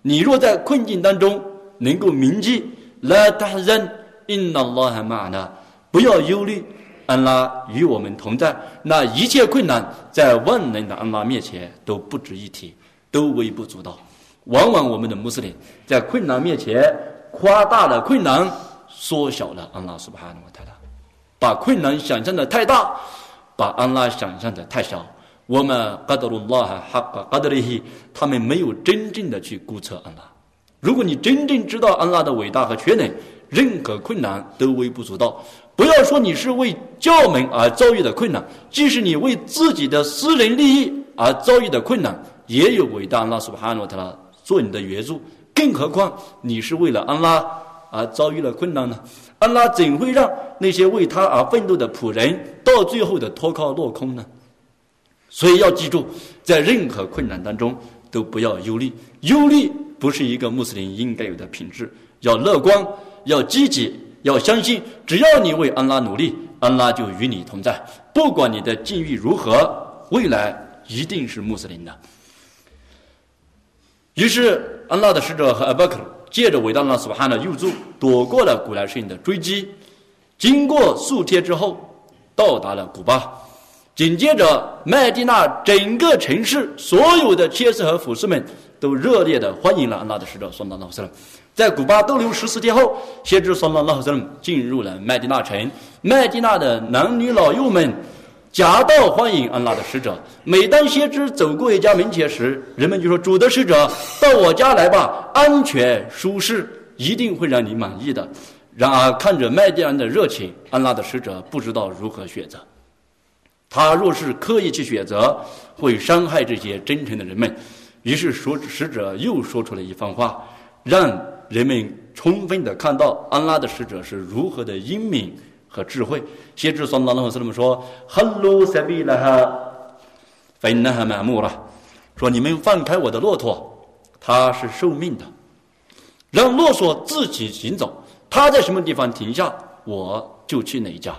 Speaker 1: 你若在困境当中能够铭记“拉达人因那拉哈玛呢”，不要忧虑，安拉与我们同在。那一切困难在万能的安拉面前都不值一提，都微不足道。往往我们的穆斯林在困难面前夸大了困难，缩小了安拉苏巴哈努太大，把困难想象的太大，把安拉想象的太小。我们嘎德鲁拉哈哈嘎德里希，他们没有真正的去估测安拉。如果你真正知道安拉的伟大和全能，任何困难都微不足道。不要说你是为教门而遭遇的困难，即使你为自己的私人利益而遭遇的困难，也有伟大安拉苏哈诺特拉做你的援助。更何况你是为了安拉而遭遇了困难呢？安拉怎会让那些为他而奋斗的仆人到最后的托靠落空呢？所以要记住，在任何困难当中都不要忧虑，忧虑不是一个穆斯林应该有的品质。要乐观，要积极，要相信，只要你为安拉努力，安拉就与你同在。不管你的境遇如何，未来一定是穆斯林的。于是，安拉的使者和阿巴克借着伟大的苏哈的佑助，躲过了古莱逊的追击。经过数天之后，到达了古巴。紧接着，麦地那整个城市所有的切斯和俯士们都热烈的欢迎了安拉的使者，送到拉赫斯。在古巴逗留十四天后，先知送到拉赫斯进入了麦地那城。麦地那的男女老幼们夹道欢迎安拉的使者。每当先知走过一家门前时，人们就说：“主的使者，到我家来吧，安全舒适，一定会让你满意的。”然而，看着麦地安的热情，安拉的使者不知道如何选择。他若是刻意去选择，会伤害这些真诚的人们。于是，说使者又说出了一番话，让人们充分的看到安拉的使者是如何的英明和智慧。先知桑拉拉和斯勒姆说：“哈鲁塞比拉哈，芬纳哈满目了。”说：“你们放开我的骆驼，它是受命的，让骆驼自己行走。它在什么地方停下，我就去哪一家。”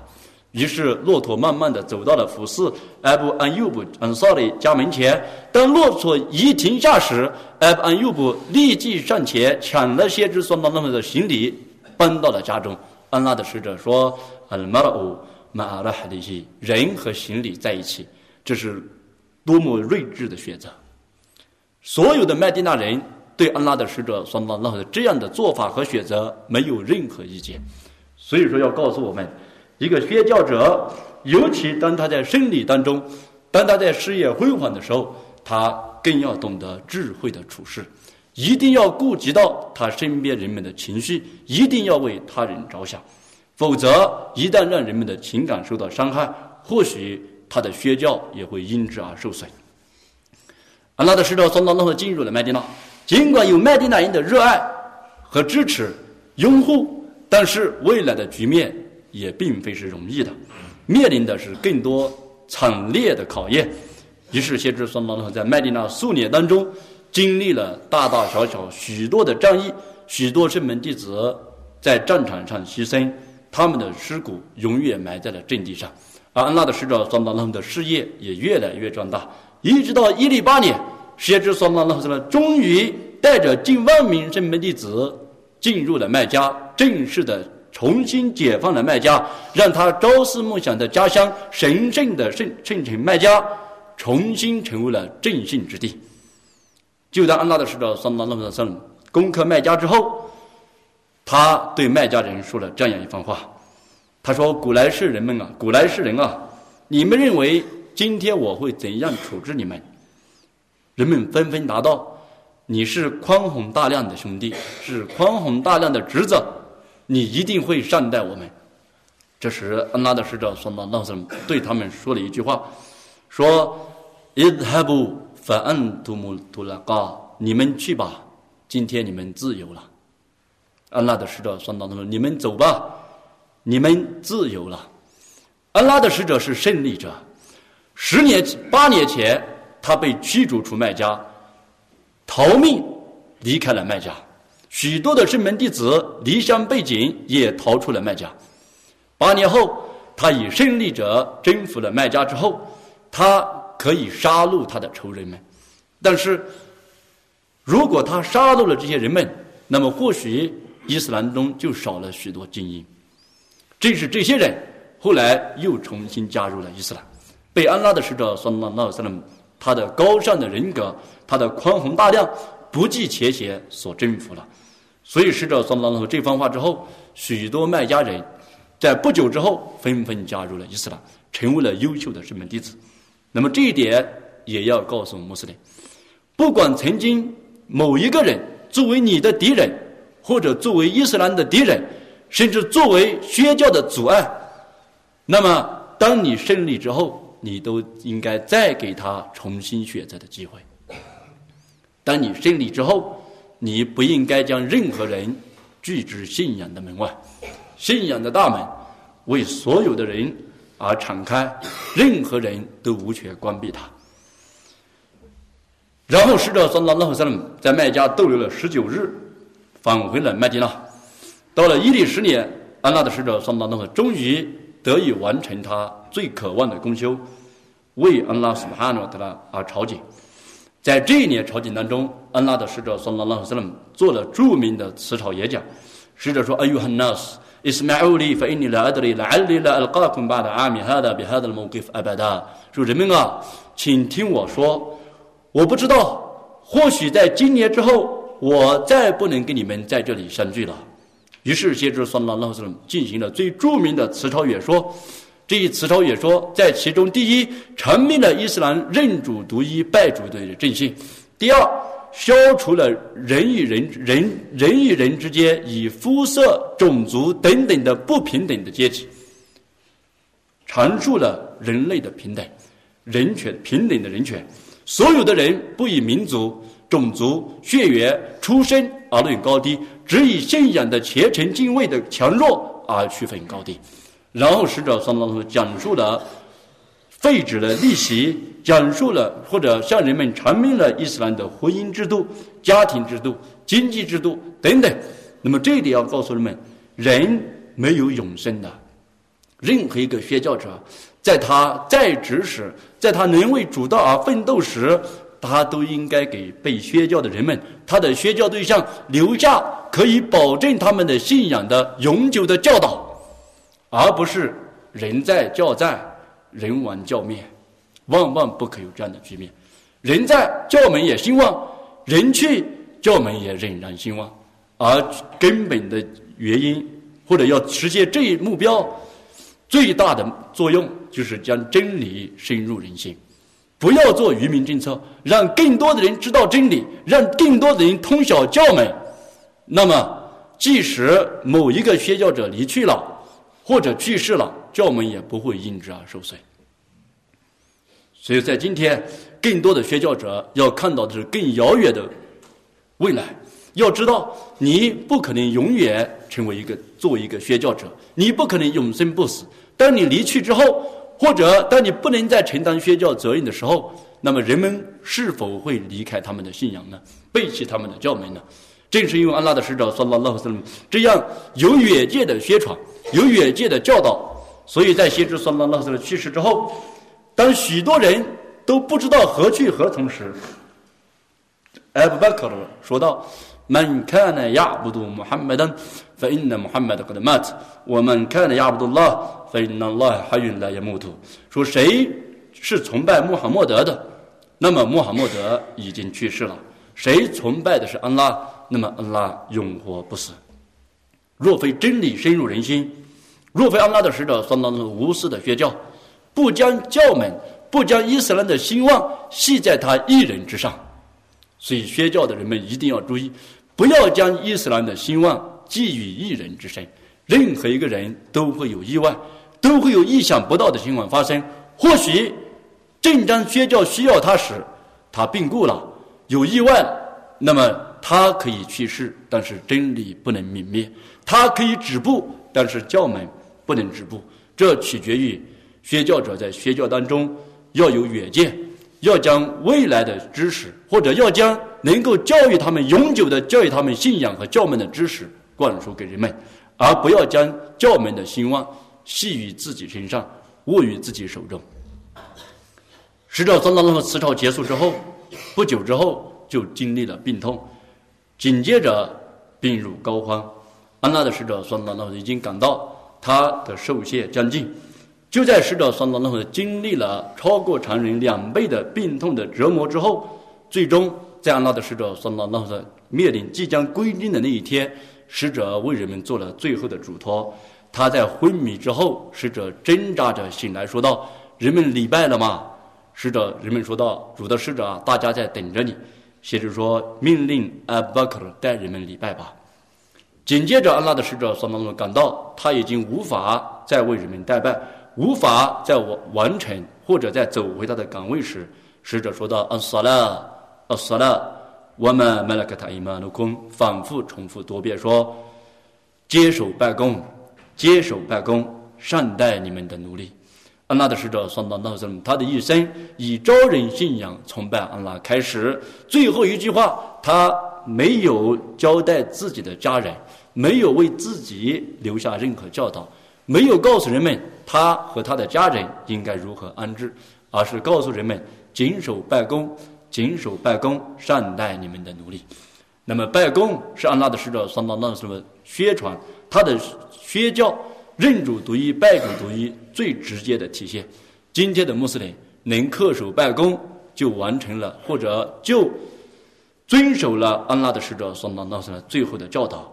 Speaker 1: 于是，骆驼慢慢的走到了服侍艾布安尤布安萨的家门前。当骆驼一停下时，艾布安尤布立即上前抢了先知双拉那么的行李，搬到了家中。安拉的使者说：“阿马拉欧马拉哈的西人和行李在一起，这是多么睿智的选择！”所有的麦地那人对安拉的使者双拉那这样的做法和选择没有任何意见。所以说，要告诉我们。一个宣教者，尤其当他在生理当中，当他在事业辉煌的时候，他更要懂得智慧的处事，一定要顾及到他身边人们的情绪，一定要为他人着想，否则一旦让人们的情感受到伤害，或许他的宣教也会因之而受损。安拉的使者从当中进入了麦地那，尽管有麦地那人的热爱和支持、拥护，但是未来的局面。也并非是容易的。面临的是更多惨烈的考验。于是，先知双方在麦地那数年当中，经历了大大小小许多的战役，许多圣门弟子在战场上牺牲，他们的尸骨永远埋在了阵地上。而安拉的使者双方的事业也越来越壮大，一直到一零八年，先知双方呢，终于带着近万名圣门弟子进入了麦加，正式的。重新解放了麦加，让他朝思暮想的家乡神圣的圣圣城麦加重新成为了正信之地。就在安拉的使者桑拉那的圣攻克麦加之后，他对麦加人说了这样一番话：“他说，古来世人们啊，古来世人啊，你们认为今天我会怎样处置你们？”人们纷纷答道：“你是宽宏大量的兄弟，是宽宏大量的侄子。”你一定会善待我们。这时，安拉的使者说：“到那什对他们说了一句话，说：‘idhabu 法恩图姆图拉嘎你们去吧，今天你们自由了。”安拉的使者说：“到那你们走吧，你们自由了。”安拉的使者是胜利者。十年八年前，他被驱逐出麦加，逃命离开了麦加。许多的圣门弟子离乡背井，也逃出了麦加。八年后，他以胜利者征服了麦加之后，他可以杀戮他的仇人们。但是，如果他杀戮了这些人们，那么或许伊斯兰中就少了许多精英。正是这些人，后来又重新加入了伊斯兰，被安拉的使者说：“那那斯拉姆，他的高尚的人格，他的宽宏大量，不计前嫌所征服了。”所以使者说了这番话之后，许多麦家人，在不久之后纷纷加入了伊斯兰，成为了优秀的圣门弟子。那么这一点也要告诉穆斯林：不管曾经某一个人作为你的敌人，或者作为伊斯兰的敌人，甚至作为宣教的阻碍，那么当你胜利之后，你都应该再给他重新选择的机会。当你胜利之后。你不应该将任何人拒之信仰的门外，信仰的大门为所有的人而敞开，任何人都无权关闭它。然后使者桑：“拉拉萨勒在麦加逗留了十九日，返回了麦地那。到了伊历十年，安拉的使者说：拉拉终于得以完成他最渴望的功修，为安拉苏哈诺德拉而朝觐。在这一年朝觐当中，安拉的使者桑：“拉拉斯勒做了著名的辞朝演讲。使者说：‘哎呦，汉纳斯，Ismaili fa'inni la adri la'alli la alqakum ba'da 阿米哈的比哈的某给阿巴达。’说人们啊，请听我说，我不知道，或许在今年之后，我再不能跟你们在这里相聚了。于是，先知说：‘拉拉斯勒进行了最著名的辞朝演说。’这一词抄也说，在其中，第一，成立了伊斯兰认主独一、拜主的正信；第二，消除了人与人、人人与人之间以肤色、种族等等的不平等的阶级，阐述了人类的平等、人权平等的人权。所有的人不以民族、种族、血缘、出身而论高低，只以信仰的虔诚、敬畏的强弱而区分高低。然后使者桑当说讲述了废止了利息，讲述了或者向人们阐明了伊斯兰的婚姻制度、家庭制度、经济制度等等。那么这里要告诉人们：人没有永生的。任何一个宣教者，在他在职时，在他能为主道而奋斗时，他都应该给被宣教的人们，他的宣教对象留下可以保证他们的信仰的永久的教导。而不是人在教在，人亡教灭，万万不可有这样的局面。人在教门也兴旺，人去教门也仍然兴旺。而根本的原因，或者要实现这一目标，最大的作用就是将真理深入人心。不要做愚民政策，让更多的人知道真理，让更多的人通晓教门。那么，即使某一个宣教者离去了，或者去世了，教门也不会因之而受损。所以在今天，更多的宣教者要看到的是更遥远的未来。要知道，你不可能永远成为一个作为一个宣教者，你不可能永生不死。当你离去之后，或者当你不能再承担宣教责任的时候，那么人们是否会离开他们的信仰呢？背弃他们的教门呢？正是因为安拉的使者说拉拉斯这样有远见的宣传，有远见的教导，所以在先知说拉拉斯去世之后，当许多人都不知道何去何从时，艾布巴克尔说道。من كان يعبد محمدا فإن محمد قد مات ومن كان يعبد الله فإن الله حي لا يموت 说谁是崇拜穆罕默德的，那么穆罕默德已经去世了；谁崇拜的是安拉，那么安拉永活不死。若非真理深入人心， 若非安拉的使者算当中无私的宣教，不将教门、不将伊斯兰的兴旺系在他一人之上，所以宣教的人们一定要注意。不要将伊斯兰的兴旺寄予一人之身，任何一个人都会有意外，都会有意想不到的情况发生。或许正当宣教需要他时，他病故了，有意外了，那么他可以去世，但是真理不能泯灭；他可以止步，但是教门不能止步。这取决于宣教者在宣教当中要有远见。要将未来的知识，或者要将能够教育他们永久的教育他们信仰和教门的知识灌输给人们，而不要将教门的兴旺系于自己身上，握于自己手中。使者桑当那个辞朝结束之后，不久之后就经历了病痛，紧接着病入膏肓。安娜的使者桑当那已经感到他的寿限将近。就在使者双当那会经历了超过常人两倍的病痛的折磨之后，最终在安拉的使者双当那会面临即将归军的那一天，使者为人们做了最后的嘱托。他在昏迷之后，使者挣扎着醒来说道：“人们礼拜了吗？”使者人们说道：“主的使者啊，大家在等着你。”先知说：“命令阿巴克尔带人们礼拜吧。”紧接着，安拉的使者双当那感到他已经无法再为人们代拜。无法再完完成或者在走回他的岗位时，使者说道：“阿萨拉，阿萨拉，我们麦拉克塔伊玛努空，反复重复多遍说，接手办公，接手办公，善待你们的奴隶。”安拉的使者说到那什他的一生以招人信仰、崇拜安拉开始，最后一句话，他没有交代自己的家人，没有为自己留下任何教导。没有告诉人们他和他的家人应该如何安置，而是告诉人们谨守拜功，谨守拜功，善待你们的奴隶。那么拜功是安拉的使者桑当那什么宣传他的宣教认主独一拜主独一最直接的体现。今天的穆斯林能恪守拜功，就完成了或者就遵守了安拉的使者桑当那什么最后的教导。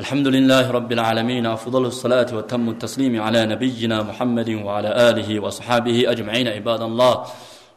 Speaker 1: الحمد لله رب العالمين أفضل الصلاة وتم التسليم على نبينا محمد وعلى آله وصحابه أجمعين عباد الله.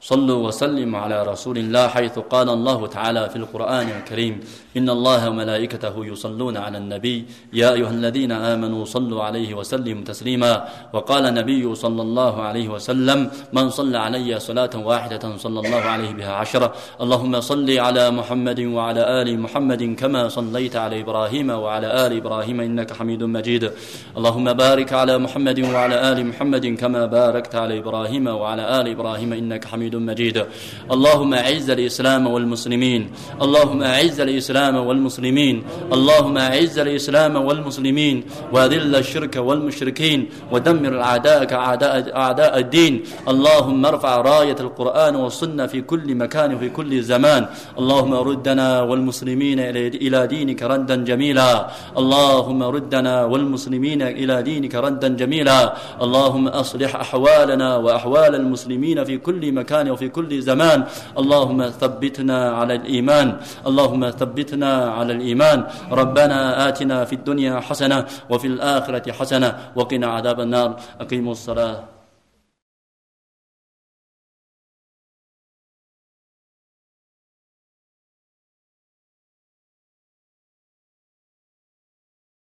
Speaker 1: صلوا وسلموا على رسول الله حيث قال الله تعالى في القرآن الكريم إن الله وملائكته يصلون على النبي يا أيها الذين آمنوا صلوا عليه وسلموا تسليما وقال النبي صلى الله عليه وسلم من صلى علي صلاة واحدة صلى الله عليه بها عشرة اللهم صل على محمد وعلى آل محمد كما صليت على إبراهيم وعلى آل إبراهيم إنك حميد مجيد اللهم بارك على محمد وعلى آل محمد كما باركت على إبراهيم وعلى آل إبراهيم إنك حميد مجيد. اللهم أعز الإسلام والمسلمين. اللهم أعز الإسلام والمسلمين. اللهم أعز الإسلام والمسلمين. وأذل الشرك والمشركين. ودمر أعداءك أعداء, أعداء الدين. اللهم ارفع راية القرآن والسنة في كل مكان وفي كل زمان. اللهم ردنا والمسلمين إلى دينك ردا جميلا. اللهم ردنا والمسلمين إلى دينك ردا جميلا. اللهم أصلح أحوالنا وأحوال المسلمين في كل مكان وفي كل زمان. اللهم ثبتنا على الإيمان. اللهم ثبتنا على الإيمان. ربنا آتنا في الدنيا حسنة وفي الآخرة حسنة وقنا عذاب النار. أقيموا الصلاة.